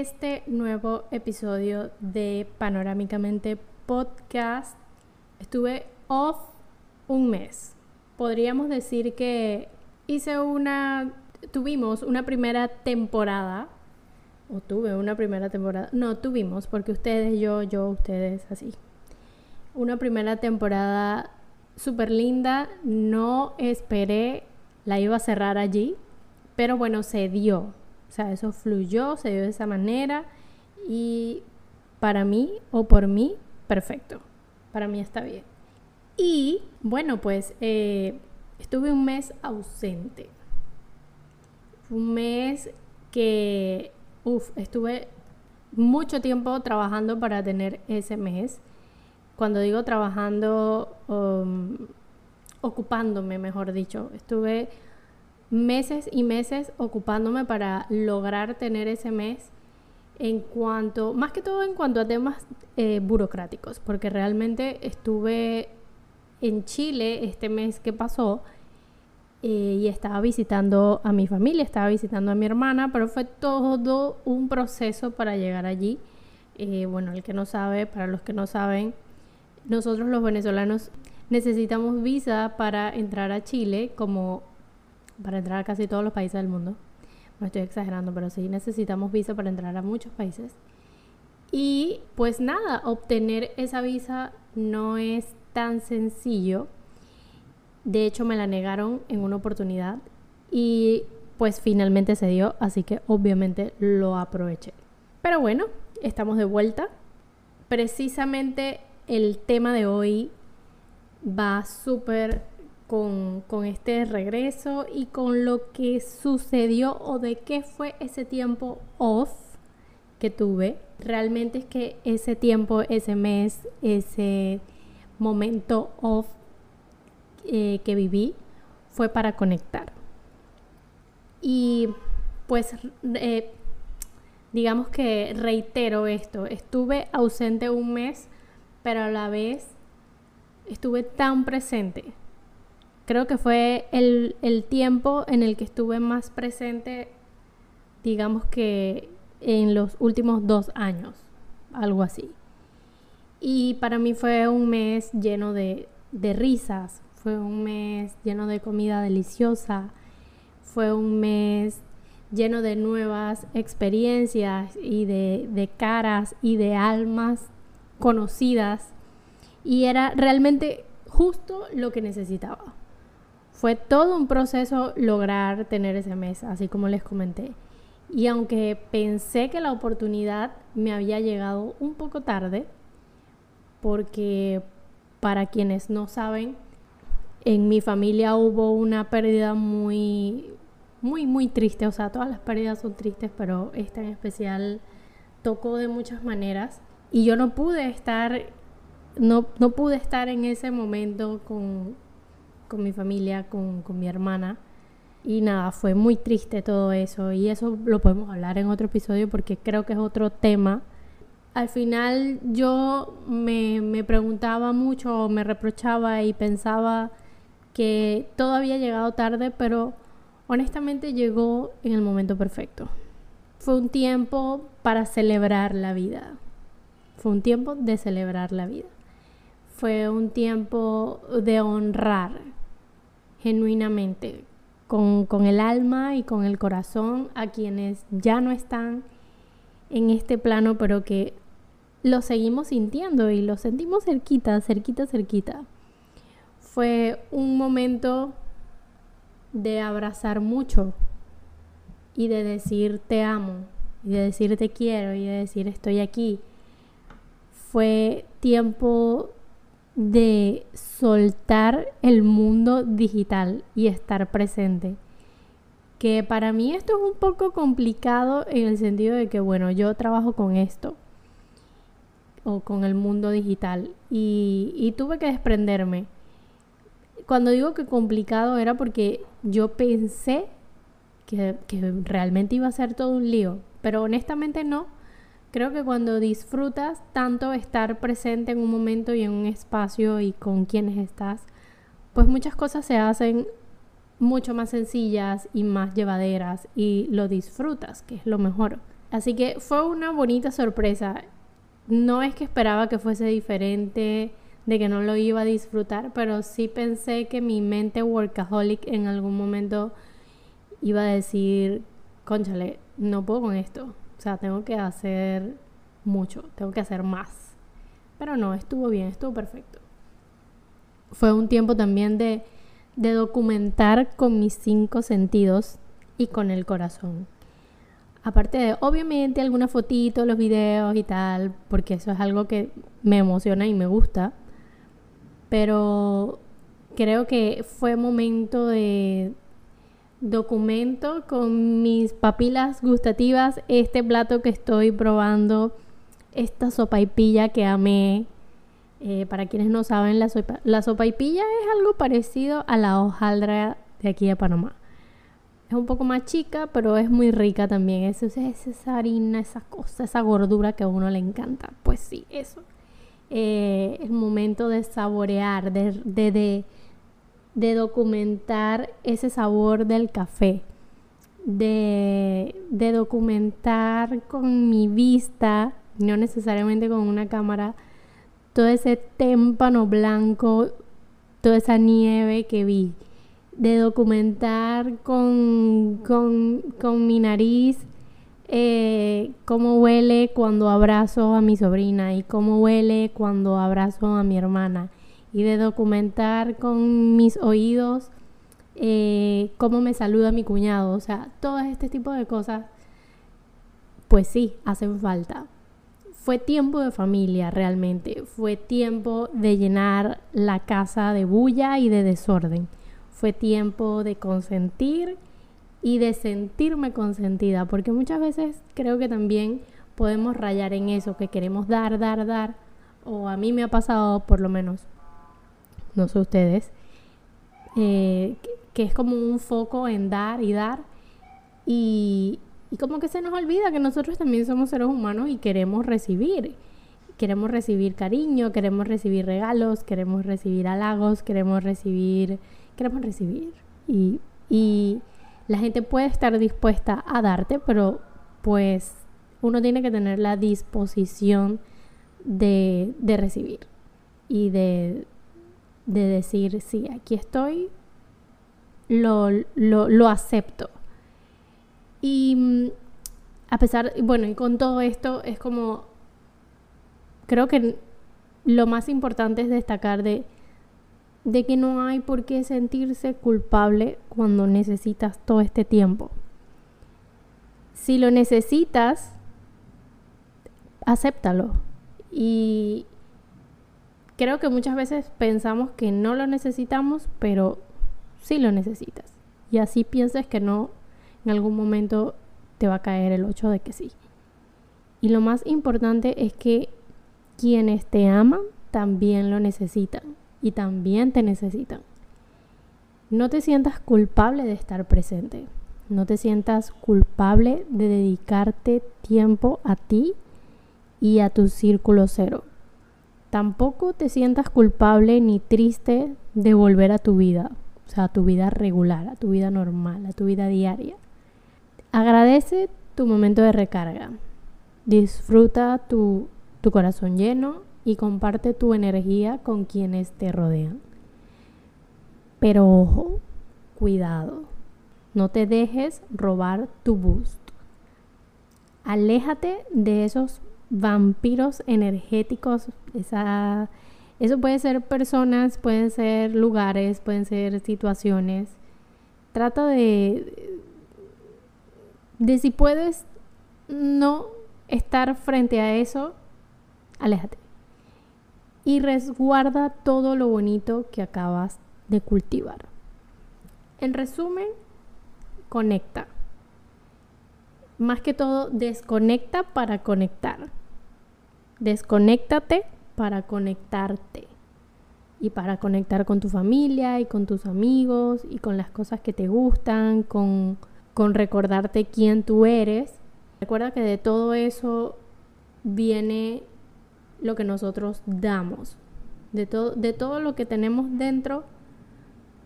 este nuevo episodio de Panorámicamente Podcast. Estuve off un mes. Podríamos decir que hice una, tuvimos una primera temporada, o tuve una primera temporada, no tuvimos, porque ustedes, yo, yo, ustedes, así. Una primera temporada súper linda, no esperé, la iba a cerrar allí, pero bueno, se dio o sea, eso fluyó, se dio de esa manera y para mí o por mí, perfecto. Para mí está bien. Y bueno, pues eh, estuve un mes ausente. Un mes que, uff, estuve mucho tiempo trabajando para tener ese mes. Cuando digo trabajando, um, ocupándome, mejor dicho, estuve meses y meses ocupándome para lograr tener ese mes en cuanto, más que todo en cuanto a temas eh, burocráticos, porque realmente estuve en Chile este mes que pasó eh, y estaba visitando a mi familia, estaba visitando a mi hermana, pero fue todo un proceso para llegar allí. Eh, bueno, el que no sabe, para los que no saben, nosotros los venezolanos necesitamos visa para entrar a Chile como para entrar a casi todos los países del mundo. No estoy exagerando, pero sí necesitamos visa para entrar a muchos países. Y pues nada, obtener esa visa no es tan sencillo. De hecho, me la negaron en una oportunidad y pues finalmente se dio, así que obviamente lo aproveché. Pero bueno, estamos de vuelta. Precisamente el tema de hoy va súper con, este regreso y con lo que sucedió o de qué fue ese tiempo off que tuve. Realmente es que ese tiempo, ese mes, ese momento off eh, que viví fue para conectar. Y pues eh, digamos que reitero esto, estuve ausente un mes, pero a la vez estuve tan presente creo que fue el, tiempo en el que estuve más presente, digamos que en los últimos dos años, algo así. Y para mí fue un mes lleno de, risas, fue un mes lleno de comida deliciosa, fue un mes lleno de nuevas experiencias y de, de caras y de almas conocidas. Y era realmente justo lo que necesitaba. Fue todo un proceso lograr tener ese mes, así como les comenté. Y aunque pensé que la oportunidad me había llegado un poco tarde, porque para quienes no saben, en mi familia hubo una pérdida muy, muy, muy triste. O sea, todas las pérdidas son tristes, pero esta en especial tocó de muchas maneras. Y yo no pude estar, no, no pude estar en ese momento con, con mi familia, con, con mi hermana. Y nada, fue muy triste todo eso. Y eso lo podemos hablar en otro episodio porque creo que es otro tema. Al final yo me, me preguntaba mucho, me reprochaba y pensaba que todo había llegado tarde, pero honestamente llegó en el momento perfecto. Fue un tiempo para celebrar la vida. Fue un tiempo de celebrar la vida. Fue un tiempo de honrar genuinamente, con, con el alma y con el corazón a quienes ya no están en este plano, pero que lo seguimos sintiendo y lo sentimos cerquita, cerquita, cerquita. Fue un momento de abrazar mucho y de decir te amo y de decir te quiero y de decir estoy aquí. Fue tiempo de soltar el mundo digital y estar presente. Que para mí esto es un poco complicado en el sentido de que, bueno, yo trabajo con esto o con el mundo digital y, tuve que desprenderme. Cuando digo que complicado era porque yo pensé que, que realmente iba a ser todo un lío, pero honestamente no Creo que cuando disfrutas tanto estar presente en un momento y en un espacio y con quienes estás, pues muchas cosas se hacen mucho más sencillas y más llevaderas y lo disfrutas, que es lo mejor. Así que fue una bonita sorpresa. No es que esperaba que fuese diferente, de que no lo iba a disfrutar, pero sí pensé que mi mente workaholic en algún momento iba a decir, conchale, no puedo con esto. Sea, tengo que hacer mucho, tengo que hacer más. Pero no, estuvo bien, estuvo perfecto. Fue un tiempo también de, de documentar con mis cinco sentidos y con el corazón. Aparte de, obviamente, algunas fotitos, los videos y tal, porque eso es algo que me emociona y me gusta. Pero creo que fue momento de documento con mis papilas gustativas este plato que estoy probando, esta sopa y pilla que amé. Eh, para quienes no saben, la sopa, la sopa y pilla es algo parecido a la hojaldra de aquí de Panamá. Es un poco más chica, pero es muy rica también. Es, esa harina, esa cosa, esa gordura que a uno le encanta. Pues sí, eso. Eh, el momento de saborear, de, de, de, documentar ese sabor del café. De, de documentar con mi vista, no necesariamente con una cámara, todo ese témpano blanco, toda esa nieve que vi de documentar con, con, mi nariz eh, cómo huele cuando abrazo a mi sobrina y cómo huele cuando abrazo a mi hermana y de documentar con mis oídos eh, cómo me saluda mi cuñado. O sea, todo este tipo de cosas, pues sí, hacen falta. Fue tiempo de familia realmente, fue tiempo de llenar la casa de bulla y de desorden fue tiempo de consentir y de sentirme consentida, porque muchas veces creo que también podemos rayar en eso, que queremos dar, dar, dar, o a mí me ha pasado por lo menos, no sé ustedes, eh, que, es como un foco en dar y dar, y, y como que se nos olvida que nosotros también somos seres humanos y queremos recibir. Queremos recibir cariño, queremos recibir regalos, queremos recibir halagos, queremos recibir queremos recibir. Y, y la gente puede estar dispuesta a darte, pero pues uno tiene que tener la disposición de, de recibir y de, de, decir, sí, aquí estoy, lo, lo, lo acepto. Y mm, a pesar, bueno, y con todo esto es como, creo que lo más importante es destacar de de que no hay por qué sentirse culpable cuando necesitas todo este tiempo. Si lo necesitas, acéptalo. Y creo que muchas veces pensamos que no lo necesitamos, pero sí lo necesitas. Y así piensas que no, en algún momento te va a caer el 8 de que sí. Y lo más importante es que quienes te aman también lo necesitan y también te necesitan. No te sientas culpable de estar presente. No te sientas culpable de dedicarte tiempo a ti y a tu círculo cero. Tampoco te sientas culpable ni triste de volver a tu vida, o sea, a tu vida regular, a tu vida normal, a tu vida diaria. Agradece tu momento de recarga. Disfruta tu, tu corazón lleno y comparte tu energía con quienes te rodean. Pero ojo, cuidado, no te dejes robar tu boost. Aléjate de esos vampiros energéticos, esa, eso puede ser personas, pueden ser lugares, pueden ser situaciones. Trata de, de si puedes no estar frente a eso, aléjate y resguarda todo lo bonito que acabas de cultivar. En resumen, conecta. Más que todo, desconecta para conectar. Desconéctate para conectarte. Y para conectar con tu familia y con tus amigos y con las cosas que te gustan, con, con recordarte quién tú eres. Recuerda que de todo eso viene lo que nosotros damos. De de todo lo que tenemos dentro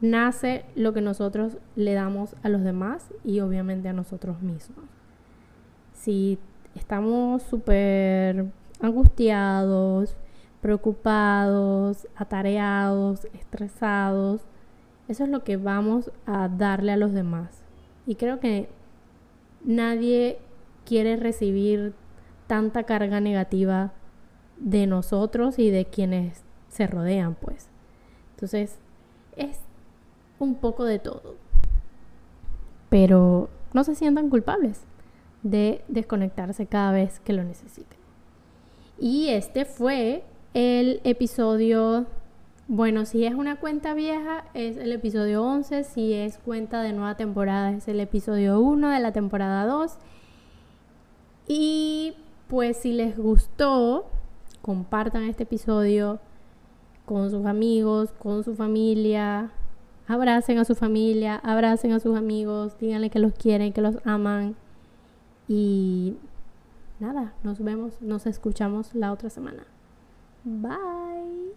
nace lo que nosotros le damos a los demás y obviamente a nosotros mismos. Si estamos súper angustiados, preocupados, atareados, estresados. Eso es lo que vamos a darle a los demás. Y creo que nadie quiere recibir tanta carga negativa de nosotros y de quienes se rodean, pues. Entonces, es un poco de todo. Pero no se sientan culpables de desconectarse cada vez que lo necesiten. Y este fue el episodio, bueno, si es una cuenta vieja es el episodio 11, si es cuenta de nueva temporada es el episodio 1 de la temporada 2. Y pues si les gustó, compartan este episodio con sus amigos, con su familia, abracen a su familia, abracen a sus amigos, díganle que los quieren, que los aman. Y nada, nos vemos, nos escuchamos la otra semana. Bye.